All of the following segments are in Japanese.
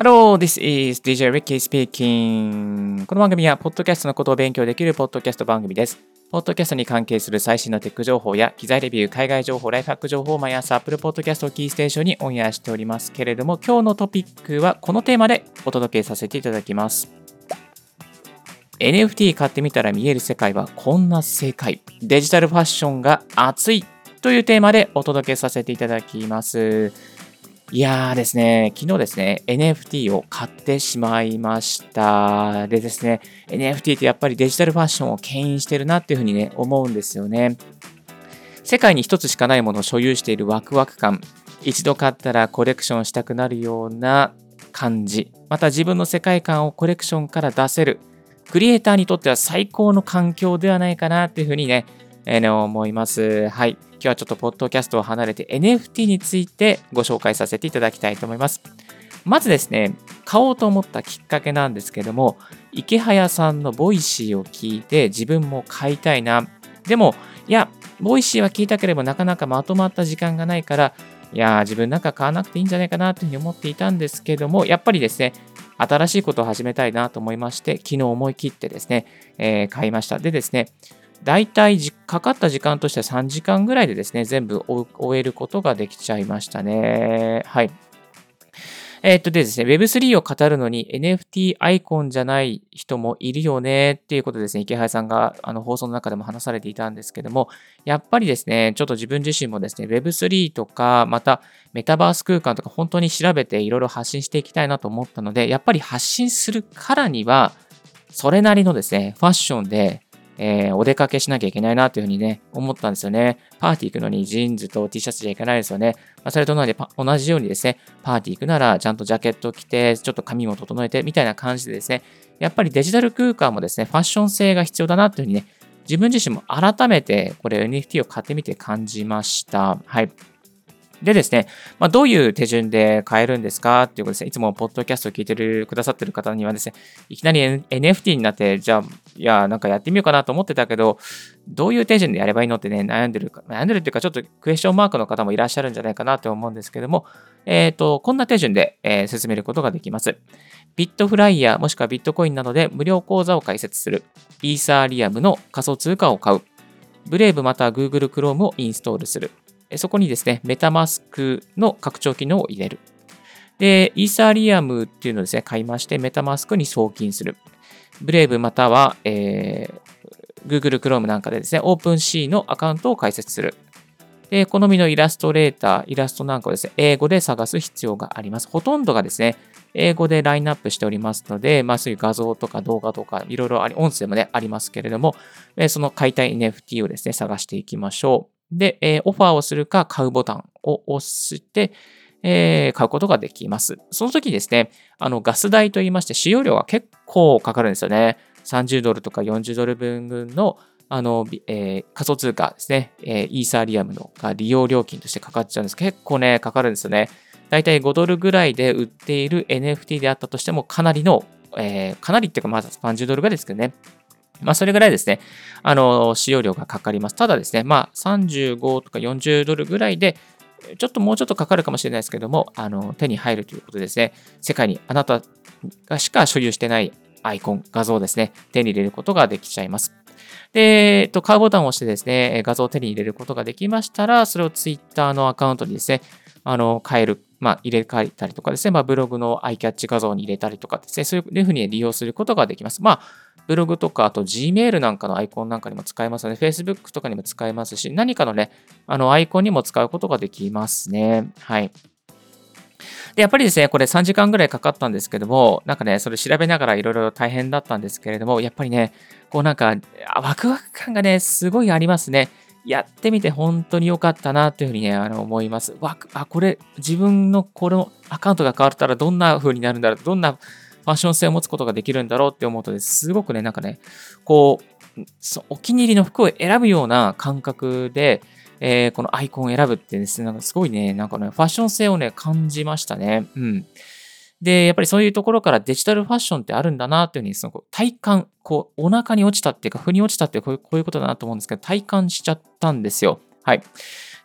Hello, this is DJ Ricky speaking. この番組は、ポッドキャストのことを勉強できるポッドキャスト番組です。ポッドキャストに関係する最新のテック情報や、機材レビュー、海外情報、ライフハック情報を毎朝、Apple Podcast をキーステーションにオンエアしておりますけれども、今日のトピックはこのテーマでお届けさせていただきます。NFT 買ってみたら見える世界はこんな世界。デジタルファッションが熱いというテーマでお届けさせていただきます。いやーですね、昨日ですね、NFT を買ってしまいました。でですね、NFT ってやっぱりデジタルファッションを牽引してるなっていうふうにね、思うんですよね。世界に一つしかないものを所有しているワクワク感、一度買ったらコレクションしたくなるような感じ、また自分の世界観をコレクションから出せる、クリエイターにとっては最高の環境ではないかなっていうふうにね、えー、思います。はい。今日はちょっとポッドキャストを離れて NFT についてご紹介させていただきたいと思います。まずですね、買おうと思ったきっかけなんですけども、イケハヤさんの Voicyを聞いて自分も買いたいな。でも、いや、 Voicyは聞いたければなかなかまとまった時間がないから、いや、自分なんか買わなくていいんじゃないかなというふうに思っていたんですけども、やっぱりですね、新しいことを始めたいなと思いまして、昨日思い切ってですね、えー、買いました。でですね、大体かかった時間としては3時間ぐらいでですね、全部終えることができちゃいましたね。はい。えっとでですね、Web3 を語るのに NFT アイコンじゃない人もいるよねっていうことですね、池原さんがあの放送の中でも話されていたんですけども、やっぱりですね、ちょっと自分自身もですね、Web3 とか、またメタバース空間とか本当に調べていろいろ発信していきたいなと思ったので、やっぱり発信するからには、それなりのですね、ファッションでえー、お出かけしなきゃいけないなというふうにね、思ったんですよね。パーティー行くのにジーンズと T シャツじゃいけないですよね。まあ、それと同じ同じようにですね、パーティー行くならちゃんとジャケット着て、ちょっと髪も整えてみたいな感じでですね、やっぱりデジタル空間もですね、ファッション性が必要だなというふうにね、自分自身も改めてこれ NFT を買ってみて感じました。はい。でですね、まあ、どういう手順で買えるんですかっていうことですね、いつもポッドキャストを聞いてるくださってる方にはですね、いきなり NFT になって、じゃあ、いや、なんかやってみようかなと思ってたけど、どういう手順でやればいいのってね、悩んでるか、悩んでるっていうか、ちょっとクエスチョンマークの方もいらっしゃるんじゃないかなと思うんですけども、えっ、ー、と、こんな手順で、えー、進めることができます。ビットフライヤーもしくはビットコインなどで無料口座を開設する。イーサーリアムの仮想通貨を買う。ブレイブまたは Google Chrome をインストールする。そこにですね、メタマスクの拡張機能を入れる。で、イーサリアムっていうのをですね、買いまして、メタマスクに送金する。ブレイブまたは、えー、Google Chrome なんかでですね、OpenC のアカウントを開設する。で、好みのイラストレーター、イラストなんかをですね、英語で探す必要があります。ほとんどがですね、英語でラインナップしておりますので、まあそういう画像とか動画とか、いろいろあり、音声もね、ありますけれども、その買いたい NFT をですね、探していきましょう。で、えー、オファーをするか買うボタンを押して、えー、買うことができます。その時ですね、あのガス代といいまして使用料が結構かかるんですよね。30ドルとか40ドル分のあの、えー、仮想通貨ですね、えー、イーサリアムのが利用料金としてかかっちゃうんです。結構ね、かかるんですよね。だいたい5ドルぐらいで売っている NFT であったとしても、かなりの、えー、かなりっていうか、まず30ドルぐらいですけどね、まあ、それぐらいですね、あの、使用料がかかります。ただですね、まあ、35とか40ドルぐらいで、ちょっともうちょっとかかるかもしれないですけども、あの、手に入るということですね。世界にあなたがしか所有してないアイコン、画像ですね、手に入れることができちゃいます。で、えっと、買うボタンを押してですね、画像を手に入れることができましたら、それを Twitter のアカウントにですね、あの、変える、まあ、入れ替えたりとかですね、まあ、ブログのアイキャッチ画像に入れたりとかですね、そういうふうに利用することができます。まあ、ブログとか、あと Gmail なんかのアイコンなんかにも使えますので、Facebook とかにも使えますし、何かのね、あのアイコンにも使うことができますね。はい。で、やっぱりですね、これ3時間ぐらいかかったんですけども、なんかね、それ調べながらいろいろ大変だったんですけれども、やっぱりね、こうなんか、ワクワク感がね、すごいありますね。やってみて本当に良かったなというふうにね、あの思います。わあ、これ、自分のこのアカウントが変わったらどんな風になるんだろう、どんなファッション性を持つことができるんだろうって思うとですごくね、なんかね、こう、お気に入りの服を選ぶような感覚で、えー、このアイコンを選ぶってですね、なんかすごいね、なんかね、ファッション性をね、感じましたね。うん。で、やっぱりそういうところからデジタルファッションってあるんだなっていうふうに、その体感、こう、お腹に落ちたっていうか、腑に落ちたってこういうことだなと思うんですけど、体感しちゃったんですよ。はい。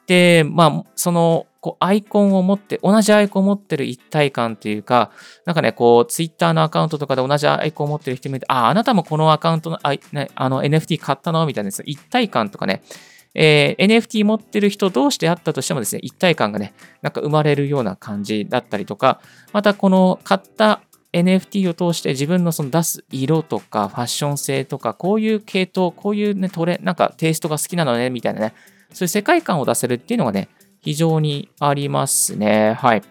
で、まあ、その、こう、アイコンを持って、同じアイコンを持ってる一体感というか、なんかね、こう、ツイッターのアカウントとかで同じアイコンを持ってる人見て、あ、あなたもこのアカウントの、あ、あの NFT 買ったの？みたいな一体感とかね、えー、NFT 持ってる人同士であったとしてもですね、一体感がね、なんか生まれるような感じだったりとか、またこの買った NFT を通して自分のその出す色とかファッション性とか、こういう系統、こういうね、トレ、なんかテイストが好きなのね、みたいなね、そういう世界観を出せるっていうのがね、非常にありますね。はい。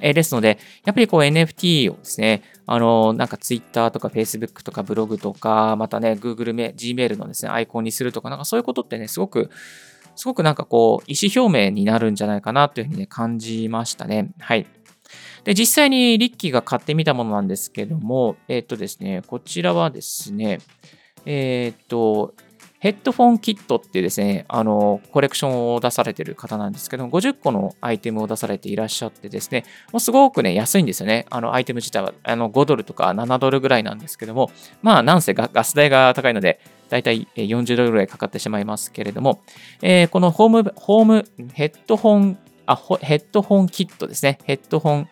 えー、ですので、やっぱりこう NFT をですね、あの、なんか Twitter とか Facebook とかブログとか、またね、Google、Gmail のですね、アイコンにするとか、なんかそういうことってね、すごく、すごくなんかこう、意思表明になるんじゃないかなというふうにね、感じましたね。はい。で、実際にリッキーが買ってみたものなんですけども、えっ、とですね、こちらはですね、えっ、と、ヘッドフォンキットってですね、あの、コレクションを出されてる方なんですけども、50個のアイテムを出されていらっしゃってですね、もうすごくね、安いんですよね。あの、アイテム自体は、あの、5ドルとか7ドルぐらいなんですけども、まあ、なんせガス代が高いので、だいたい40ドルぐらいかかってしまいますけれども、えー、このホーム、ホーム、ヘッドホン、あ、ヘッドホンキットですね。ヘッドホン、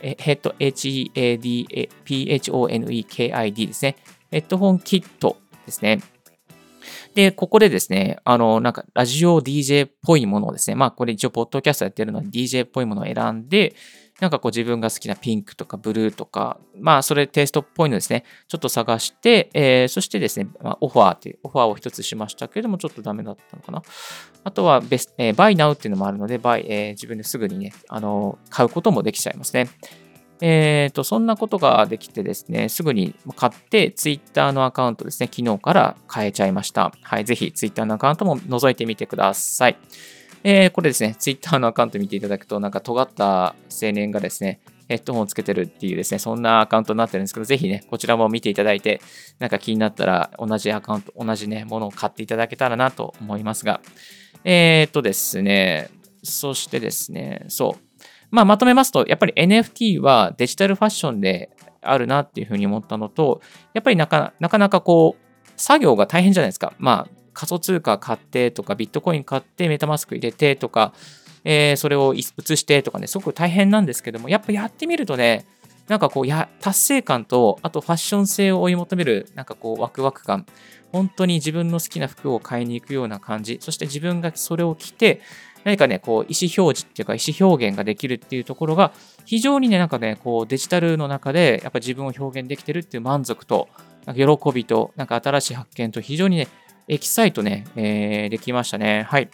ヘッド、H-E-A-D-P-H-O-N-E-K-I-D ですね。ヘッドホンキットですね。で、ここでですね、あの、なんか、ラジオ DJ っぽいものをですね、まあ、これ一応、ポッドキャストやってるので、DJ っぽいものを選んで、なんかこう自分が好きなピンクとかブルーとか、まあそれテイストっぽいのですね、ちょっと探して、えー、そしてですね、まあ、オファーっていう、オファーを一つしましたけれども、ちょっとダメだったのかな。あとはベス、えー、バイナウっていうのもあるので、バイ、えー、自分ですぐにね、あの、買うこともできちゃいますね。えっ、ー、と、そんなことができてですね、すぐに買って、Twitter のアカウントですね、昨日から変えちゃいました。はい、ぜひ Twitter のアカウントも覗いてみてください。えー、これですね、Twitter のアカウント見ていただくと、なんか尖った青年がですね、ヘッドホンをつけてるっていうですね、そんなアカウントになってるんですけど、ぜひね、こちらも見ていただいて、なんか気になったら同じアカウント、同じね、ものを買っていただけたらなと思いますが、えー、っとですね、そしてですね、そう、まあ、まとめますと、やっぱり NFT はデジタルファッションであるなっていうふうに思ったのと、やっぱりなかなかこう、作業が大変じゃないですか。まあ、仮想通貨買ってとか、ビットコイン買って、メタマスク入れてとか、えー、それを移してとかね、すごく大変なんですけども、やっぱやってみるとね、なんかこう、や、達成感と、あとファッション性を追い求める、なんかこう、ワクワク感。本当に自分の好きな服を買いに行くような感じ。そして自分がそれを着て、何かね、こう、意思表示っていうか、意思表現ができるっていうところが、非常にね、なんかね、こう、デジタルの中で、やっぱ自分を表現できてるっていう満足と、なんか喜びと、なんか新しい発見と、非常にね、エキサイトね、えー、できましたね。はい。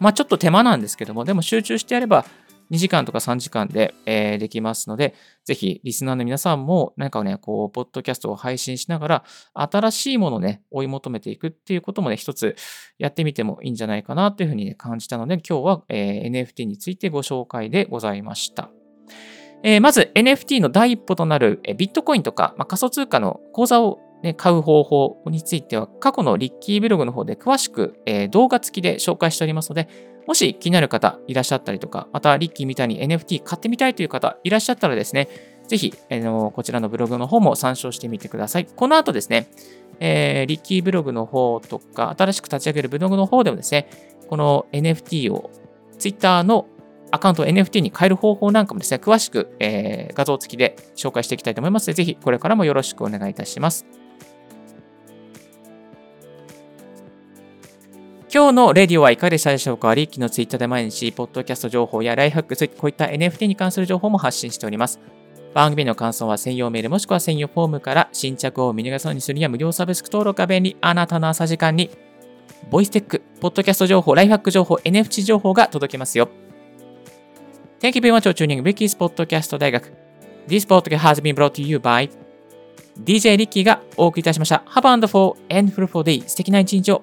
まあ、ちょっと手間なんですけども、でも集中してやれば、2時間とか3時間で、えー、できますので、ぜひリスナーの皆さんも何かね、こう、ポッドキャストを配信しながら、新しいものをね、追い求めていくっていうこともね、一つやってみてもいいんじゃないかなというふうに、ね、感じたので、今日は、えー、NFT についてご紹介でございました。えー、まず NFT の第一歩となるビットコインとか、まあ、仮想通貨の口座をね、買う方法については、過去のリッキーブログの方で詳しく、え、動画付きで紹介しておりますので、もし気になる方いらっしゃったりとか、またリッキーみたいに NFT 買ってみたいという方いらっしゃったらですね、ぜひ、えー、こちらのブログの方も参照してみてください。この後ですね、えー、リッキーブログの方とか、新しく立ち上げるブログの方でもですね、この NFT を Twitter のアカウントを NFT に変える方法なんかもですね、詳しく、えー、画像付きで紹介していきたいと思いますので、ぜひこれからもよろしくお願いいたします。今日のレディオはいかがでしたでしょうか？リッキーのツイッターで毎日、ポッドキャスト情報やライフハック、こういった NFT に関する情報も発信しております。番組の感想は専用メールもしくは専用フォームから新着を見逃さないにするには無料サブスク登録が便利。あなたの朝時間に、ボイステック、ポッドキャスト情報、ライフハック情報、NFT 情報が届きますよ。Thank you very much for tuning Ricky's Podcast 大学。This podcast has been brought to you by DJ リッキーがお送りいたしました。Have a wonderful and fruitful day. 素敵な一日を。